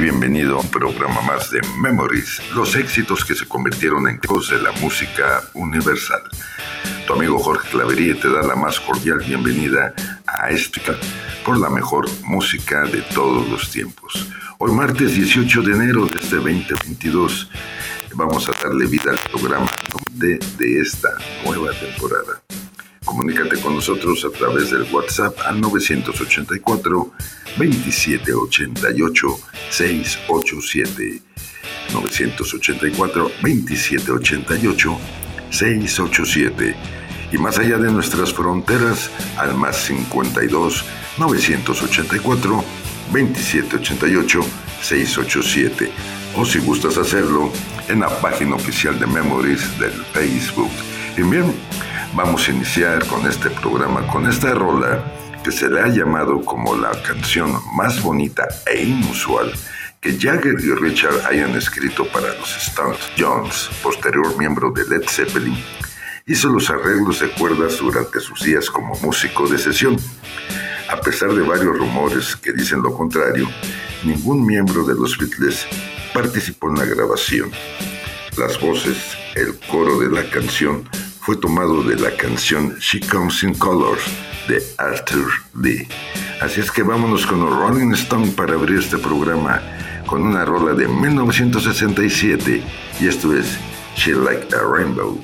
Bienvenido a un programa más de Memories, los éxitos que se convirtieron en cosas de la música universal. Tu amigo Jorge Clavería te da la más cordial bienvenida a este por la mejor música de todos los tiempos. Hoy martes 18 de enero de este 2022 vamos a darle vida al programa de, de esta nueva temporada. Comunícate con nosotros a través del WhatsApp al 984 2788 687. 984 2788 687. Y más allá de nuestras fronteras, al más 52 984 2788 687. O si gustas hacerlo, en la página oficial de Memories del Facebook. Y bien, vamos a iniciar con este programa, con esta rola que se le ha llamado como la canción más bonita e inusual que Jagger y Richard hayan escrito para los Stones. Jones, posterior miembro de Led Zeppelin, hizo los arreglos de cuerdas durante sus días como músico de sesión. A pesar de varios rumores que dicen lo contrario, ningún miembro de los Beatles participó en la grabación. Las voces, el coro de la canción fue tomado de la canción She Comes in Colors de Arthur Lee. Así es que vámonos con los Rolling Stone para abrir este programa con una rola de 1967 y esto es She Like a Rainbow.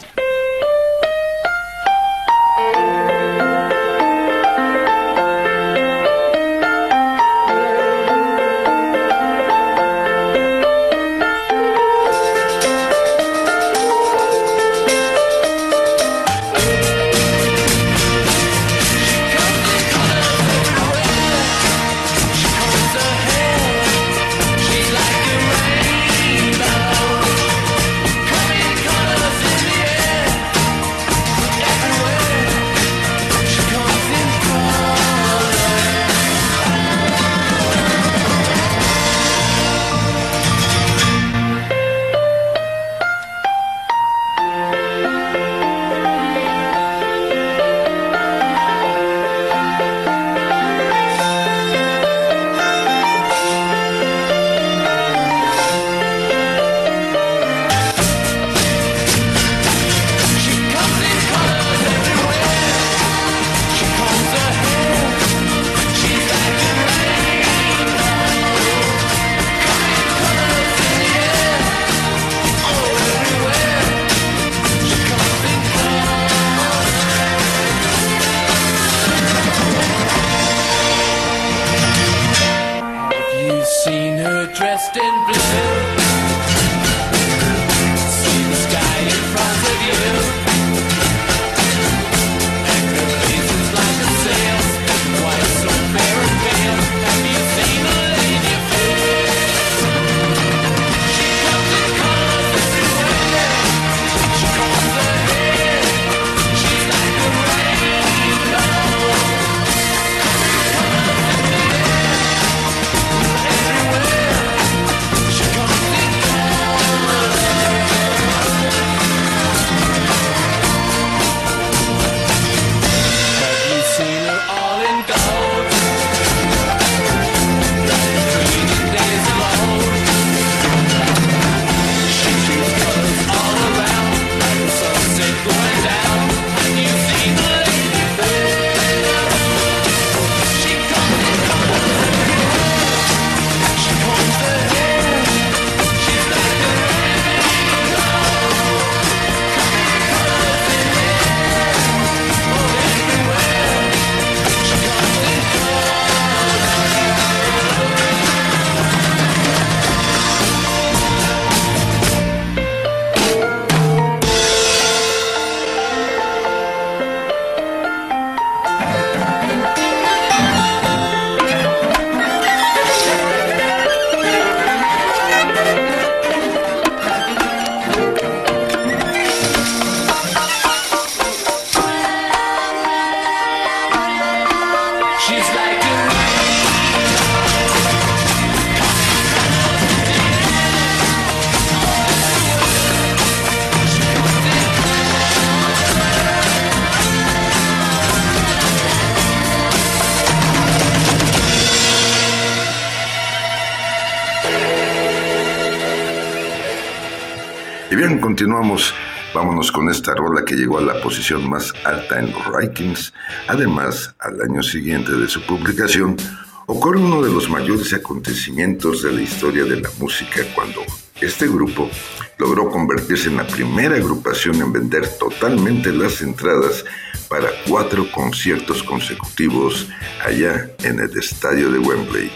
Continuamos. Vámonos con esta rola que llegó a la posición más alta en los rankings. Además, al año siguiente de su publicación, ocurre uno de los mayores acontecimientos de la historia de la música cuando este grupo logró convertirse en la primera agrupación en vender totalmente las entradas para cuatro conciertos consecutivos allá en el estadio de Wembley.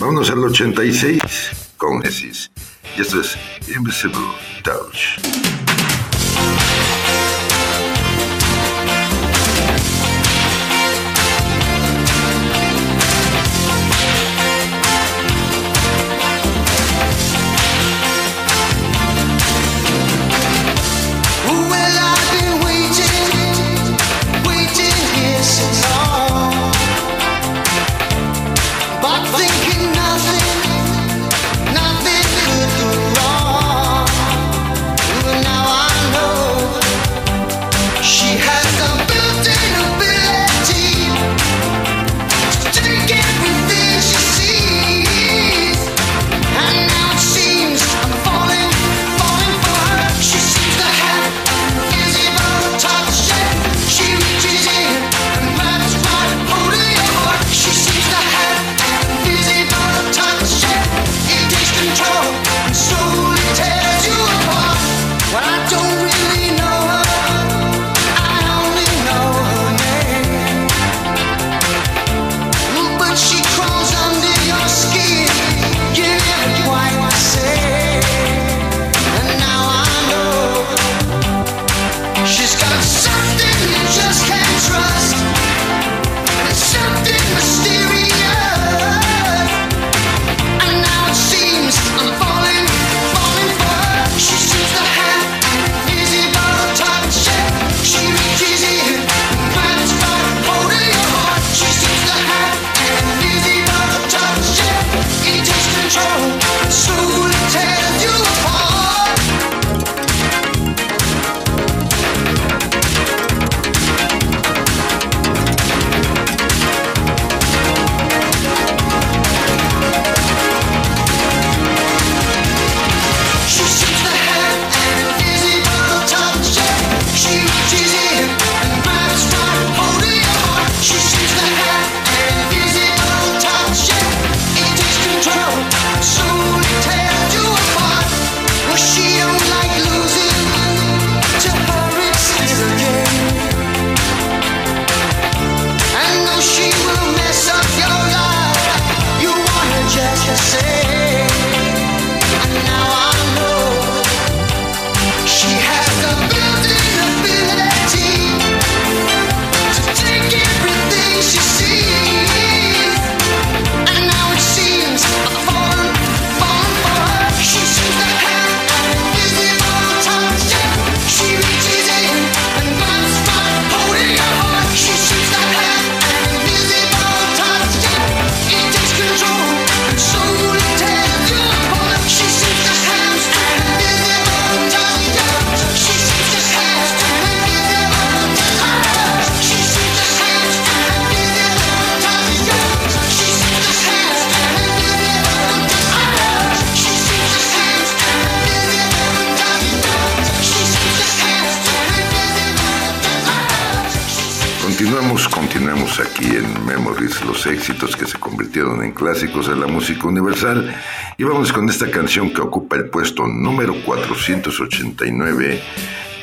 Vámonos al 86 con Genesis. Y esto es Invisible Touch. Convirtieron en clásicos de la música universal. Y vamos con esta canción que ocupa el puesto número 489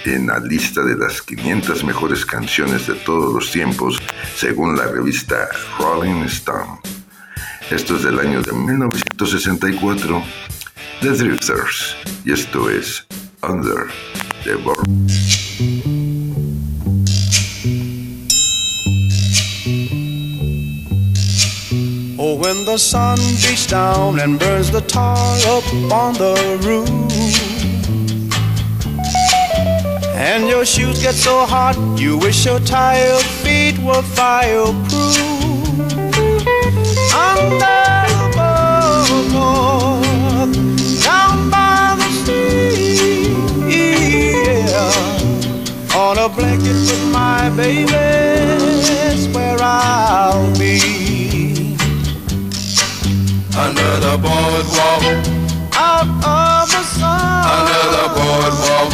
en la lista de las 500 mejores canciones de todos los tiempos, según la revista Rolling Stone. Esto es del año de 1964, The Drifters, y esto es Under the Board. When the sun beats down and burns the tar up on the roof. And your shoes get so hot, you wish your tired feet were fireproof. Under the boardwalk, down by the sea, yeah. On a blanket with my baby, where I'll be under the boardwalk. Out of the sun. Under the boardwalk.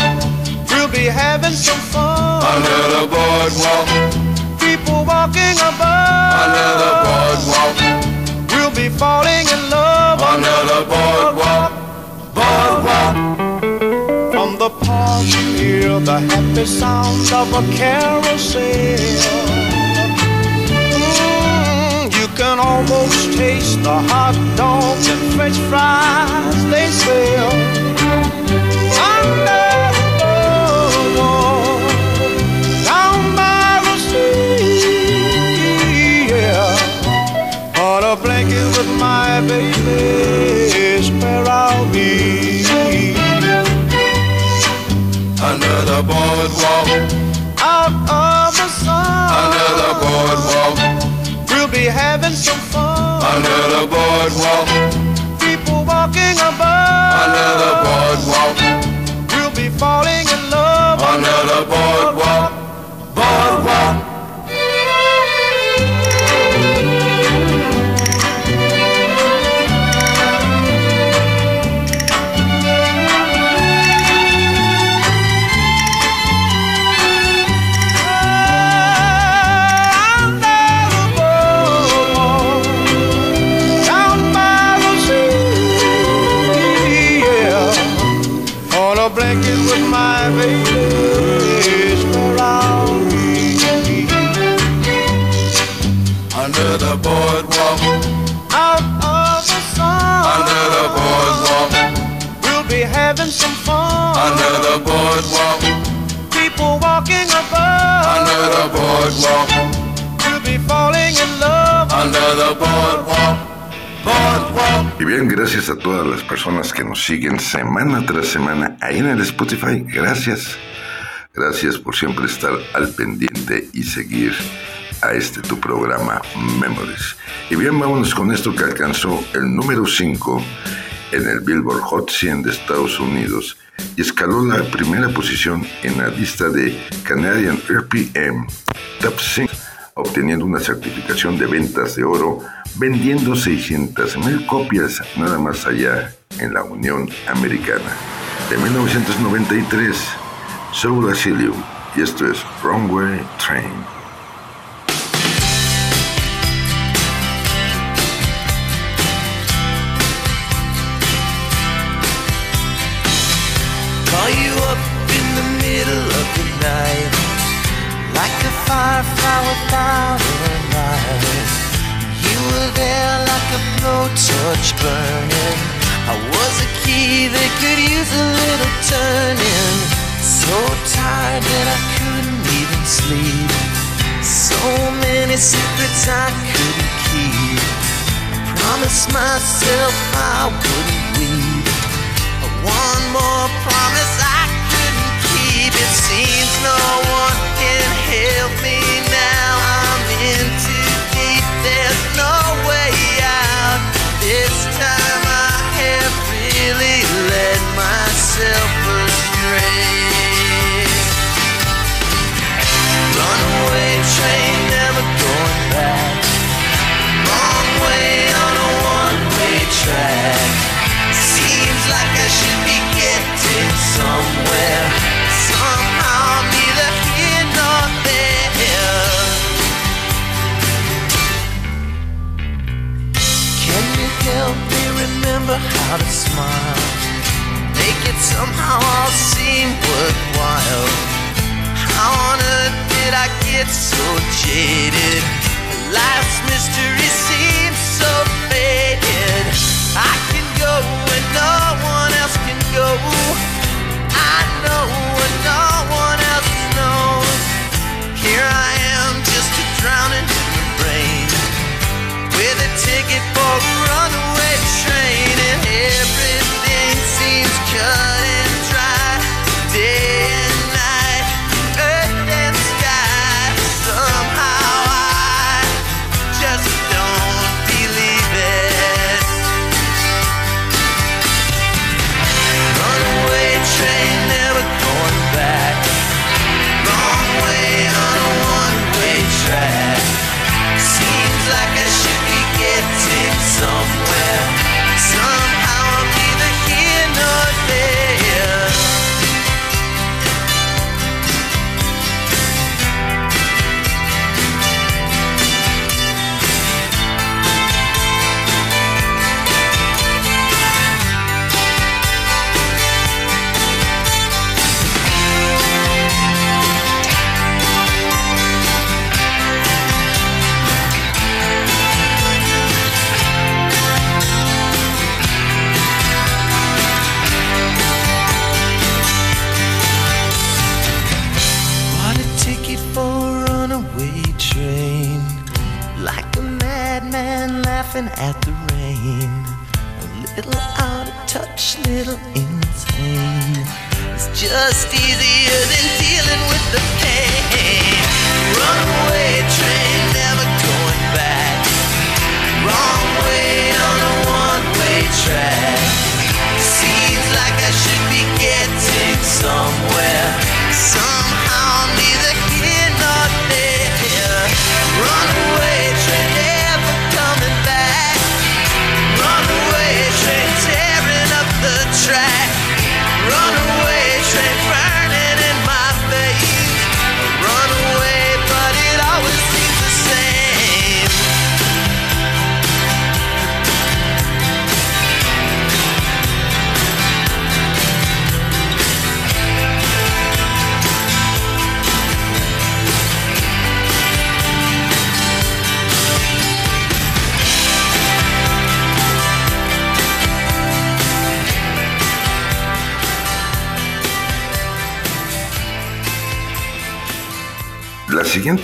We'll be having some fun. Under the boardwalk. People walking above. Under the boardwalk. We'll be falling in love. Under the boardwalk. Boardwalk. From the park, you hear the happy sound of a carousel. Almost taste the hot dogs and french fries walking above. Under the boardwalk. We'll be falling in love. Under the boardwalk. Boardwalk. Y bien, gracias a todas las personas que nos siguen semana tras semana ahí en el Spotify. Gracias. Gracias por siempre estar al pendiente y seguir a este tu programa Memories. Y bien, vámonos con esto que alcanzó el número 5 en el Billboard Hot 100 de Estados Unidos y escaló la primera posición en la lista de Canadian RPM Top 5, obteniendo una certificación de ventas de oro, vendiendo 600 mil copias nada más allá en la Unión Americana. De 1993, Soul Asylum, y esto es Runway Train. Night Like a firefly without a light. You were there like a blowtorch burning. I was a key that could use a little turning. So tired that I couldn't even sleep. So many secrets I couldn't keep. I promised myself I wouldn't weep. One more promise I. Seems no one how to smile? Make it somehow all seem worthwhile. How on earth did I get so jaded? Life's mystery seems so faded. I can go when no one else can go. I know when no one else knows. Here I am, just a drowning ticket for a runaway train, and everything seems cut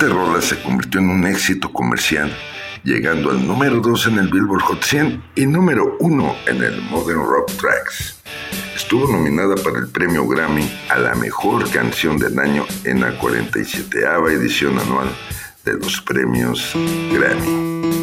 Esta rola se convirtió en un éxito comercial, llegando al número 2 en el Billboard Hot 100 y número 1 en el Modern Rock Tracks. Estuvo nominada para el premio Grammy a la mejor canción del año en la 47 edición anual de los premios Grammy.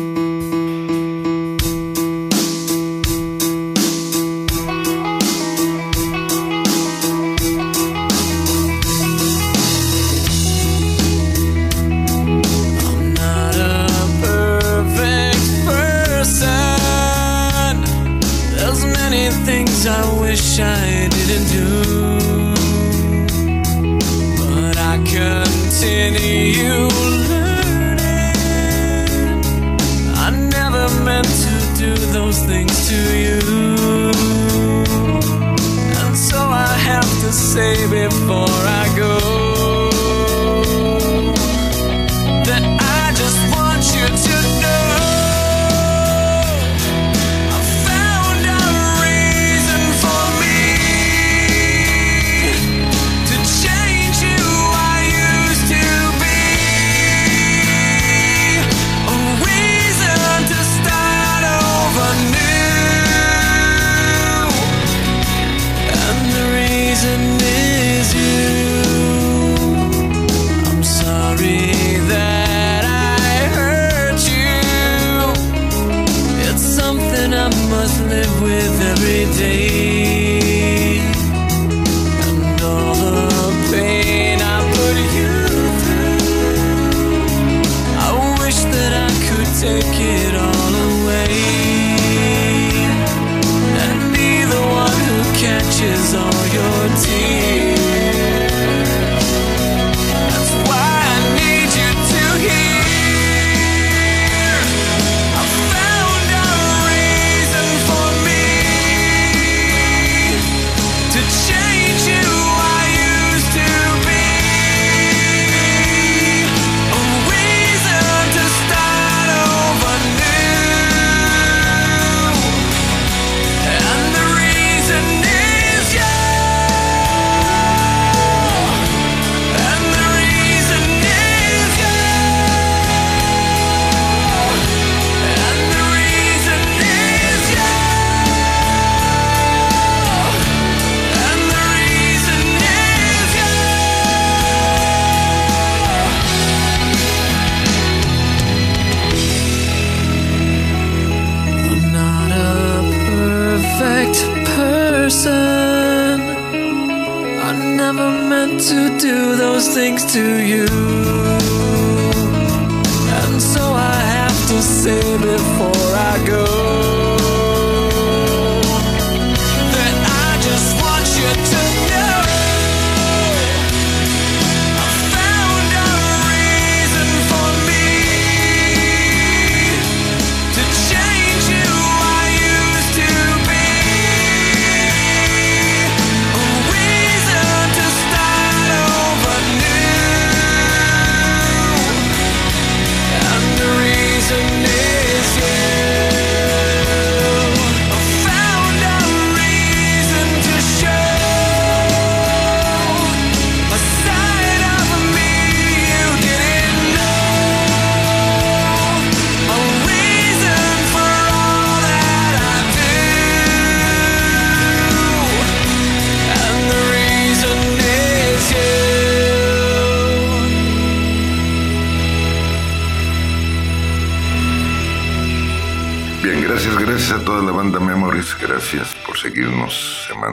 say before I go?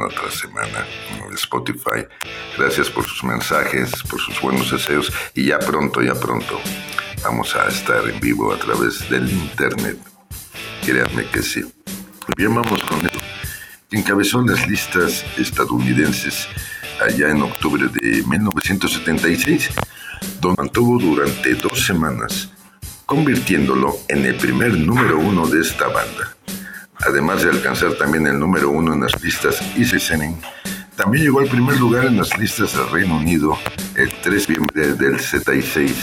Tras semana en Spotify. Gracias por sus mensajes, por sus buenos deseos y ya pronto, ya pronto vamos a estar en vivo a través del internet. Créanme que sí. Bien, vamos con esto. Encabezó las listas estadounidenses allá en octubre de 1976, donde mantuvo durante dos semanas, convirtiéndolo en el primer número uno de esta banda. Además de alcanzar también el número uno en las listas Easy Listening, también llegó al primer lugar en las listas del Reino Unido el 3 de noviembre del 76,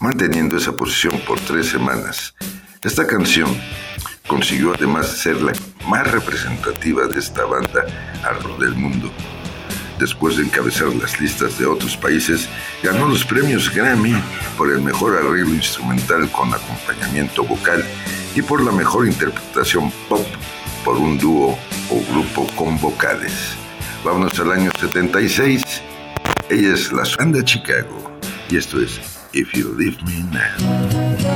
manteniendo esa posición por tres semanas. Esta canción consiguió además ser la más representativa de esta banda alrededor del mundo. Después de encabezar las listas de otros países, ganó los premios Grammy por el mejor arreglo instrumental con acompañamiento vocal y por la mejor interpretación pop por un dúo o grupo con vocales. Vámonos al año 76. Ella es la banda Chicago y esto es If You Leave Me Now.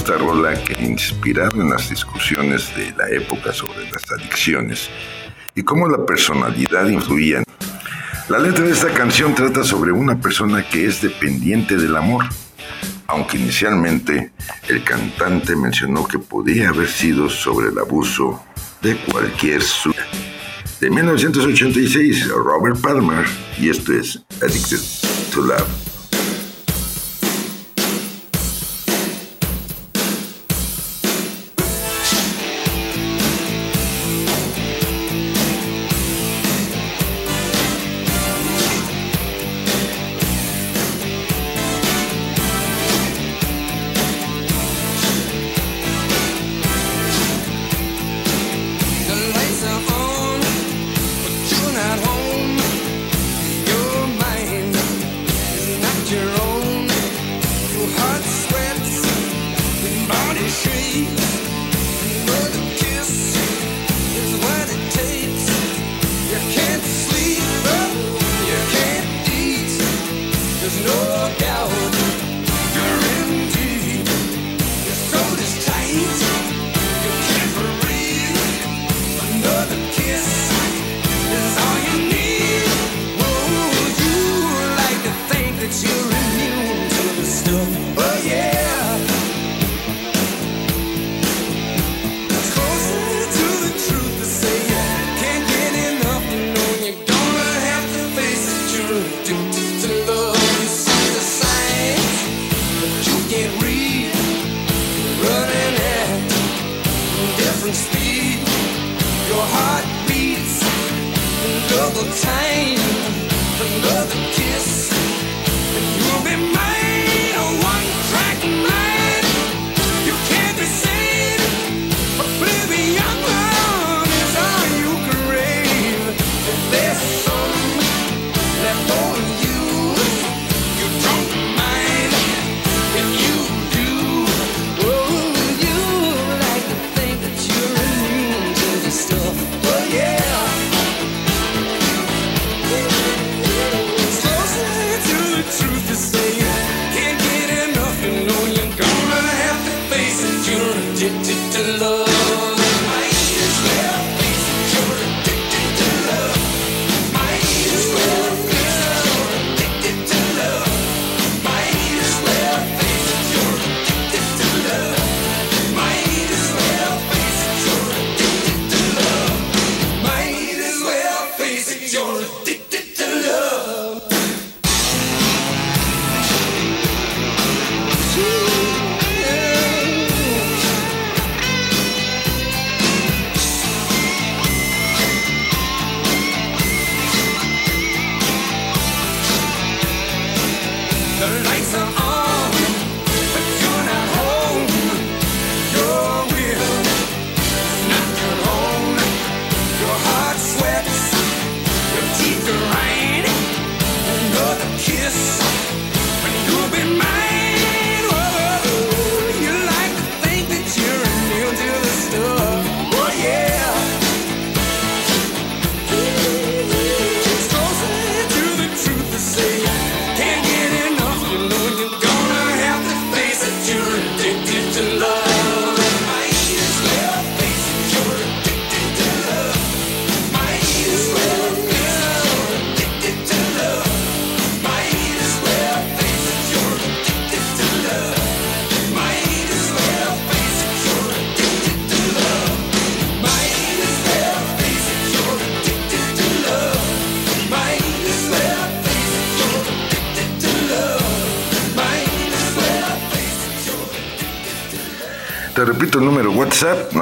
Esta rola que inspirada en las discusiones de la época sobre las adicciones y cómo la personalidad influía. La letra de esta canción trata sobre una persona que es dependiente del amor, aunque inicialmente el cantante mencionó que podía haber sido sobre el abuso de cualquier suya. De 1986, Robert Palmer, y esto es Addicted to Love.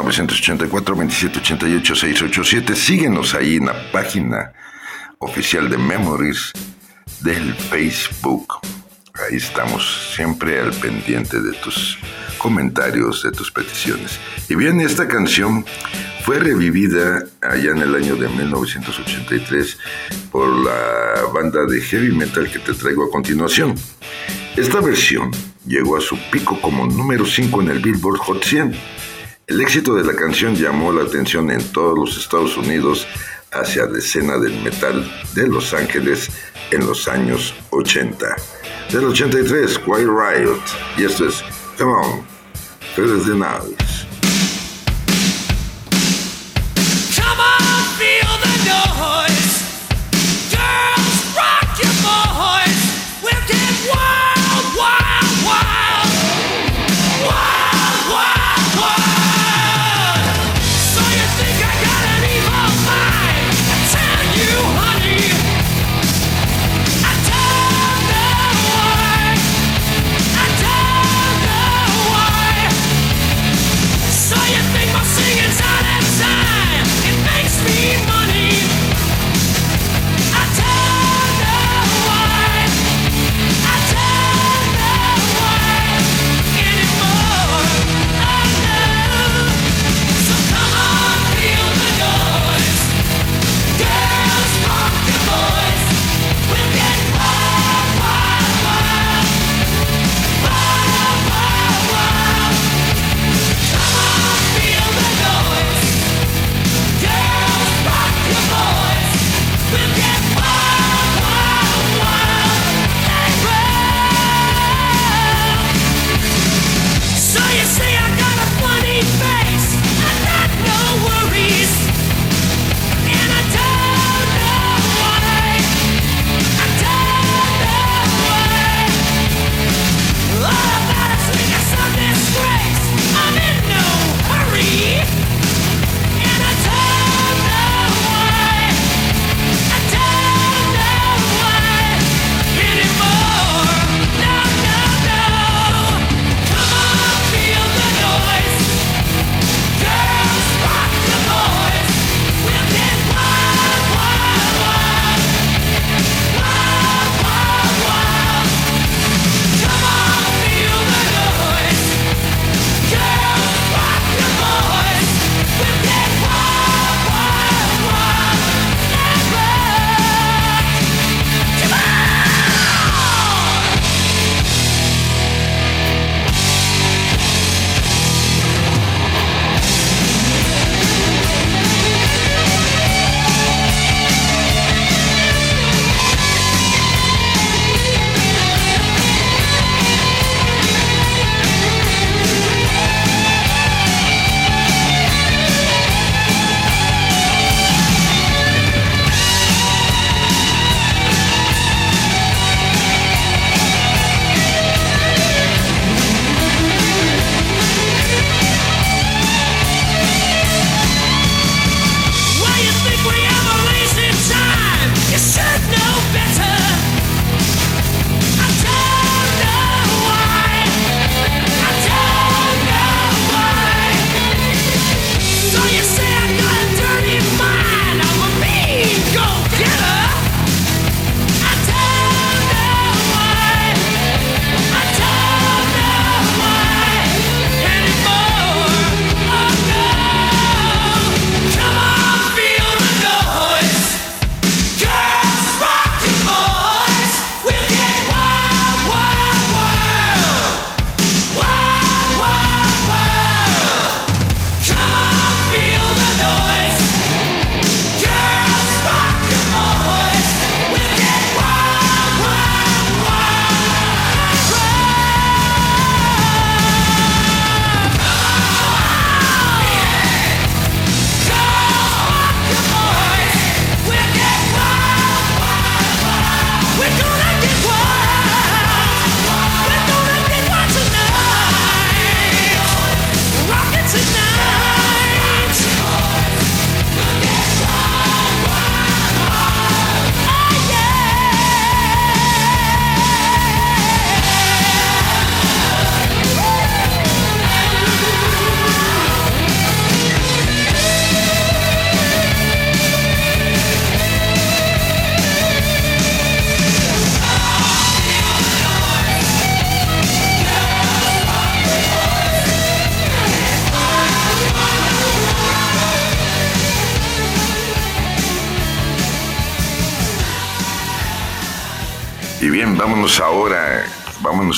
984-2788-687. Síguenos ahí en la página oficial de Memories del Facebook. Ahí estamos siempre al pendiente de tus comentarios, de tus peticiones. Y bien, esta canción fue revivida allá en el año de 1983 por la banda de heavy metal que te traigo a continuación. Esta versión llegó a su pico como número 5 en el Billboard Hot 100. El éxito de la canción llamó la atención en todos los Estados Unidos hacia la escena del metal de Los Ángeles en los años 80. Del 83, Quiet Riot, y esto es Come On, Ferdinand. ahora,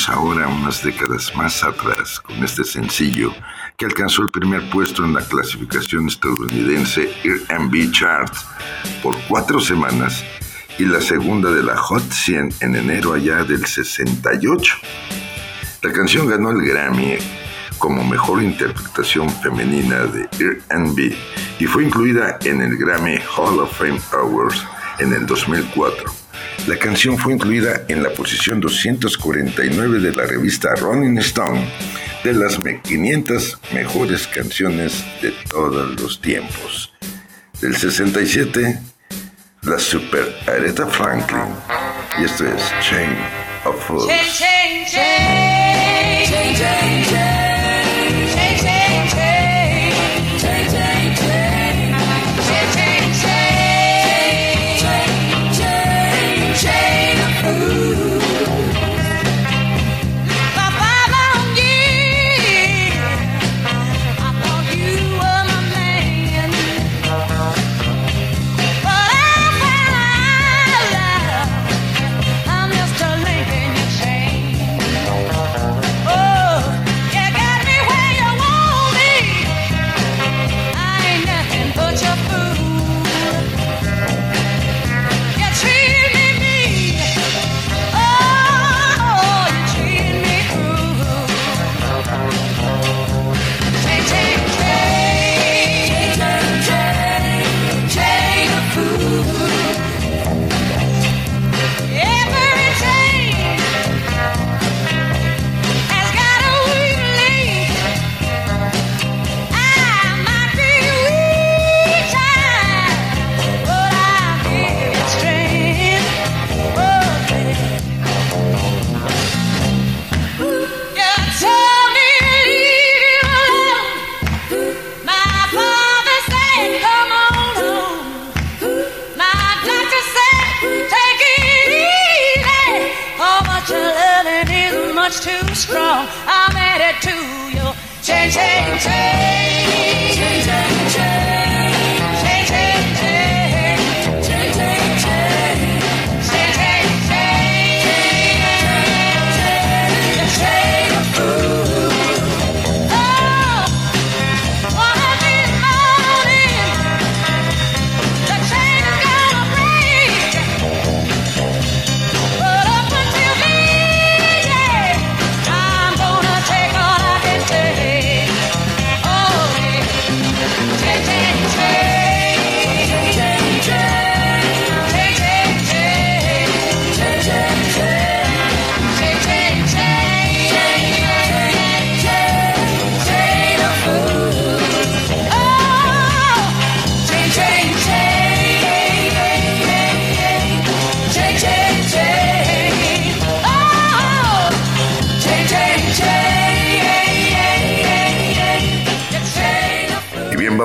Ahora unas décadas más atrás con este sencillo que alcanzó el primer puesto en la clasificación estadounidense R&B Chart por cuatro semanas y la segunda de la Hot 100 en enero allá del 68. La canción ganó el Grammy como mejor interpretación femenina de R&B y fue incluida en el Grammy Hall of Fame Awards en el 2004 la canción fue incluida en la posición 249 de la revista Rolling Stone de las 500 mejores canciones de todos los tiempos. Del 67, la super Aretha Franklin. Y esto es Chain of Fools.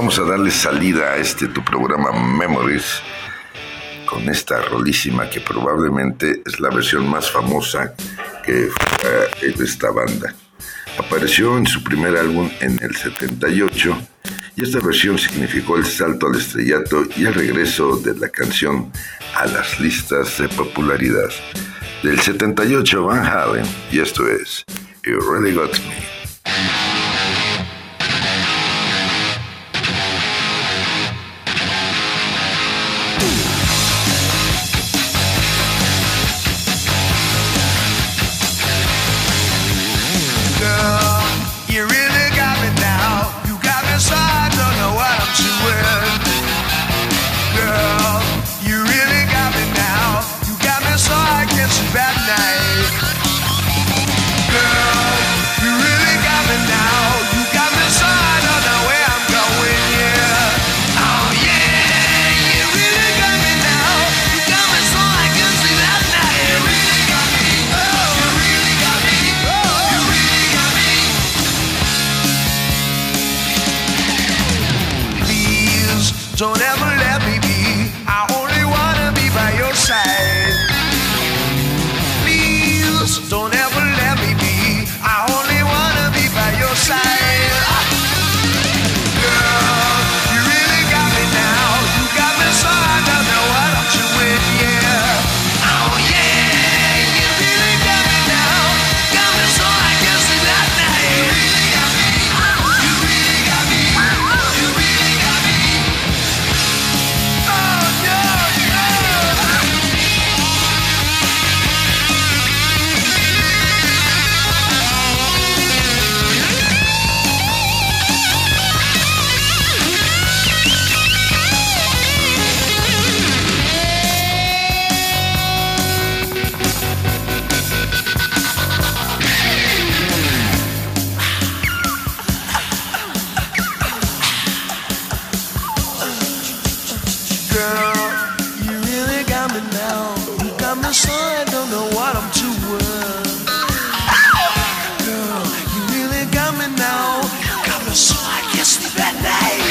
vamos a darle salida a este tu programa Memories con esta rolísima que probablemente es la versión más famosa que fue eh, de esta banda. Apareció en su primer álbum en el 78 y esta versión significó el salto al estrellato y el regreso de la canción a las listas de popularidad. Del 78 Van Halen y esto es You Really Got Me. kiss me.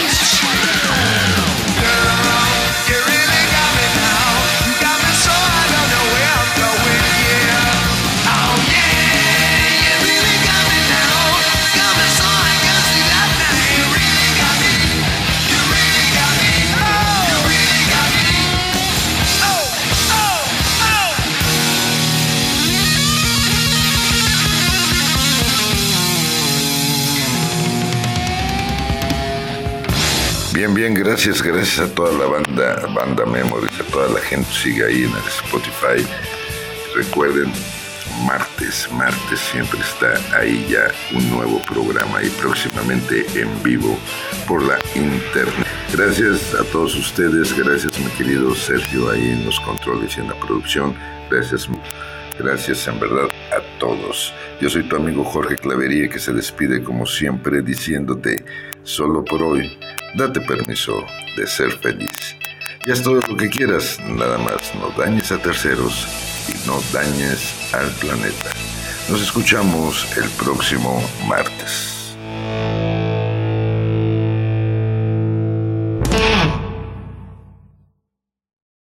Gracias, gracias a toda la banda, banda Memories, a toda la gente que sigue ahí en el Spotify. Recuerden, martes, martes siempre está ahí ya un nuevo programa y próximamente en vivo por la internet. Gracias a todos ustedes, gracias mi querido Sergio ahí en los controles y en la producción. Gracias, gracias en verdad a todos. Yo soy tu amigo Jorge Clavería que se despide como siempre diciéndote, solo por hoy, date permiso de ser feliz. Y haz todo lo que quieras, nada más no dañes a terceros y no dañes al planeta. Nos escuchamos el próximo martes.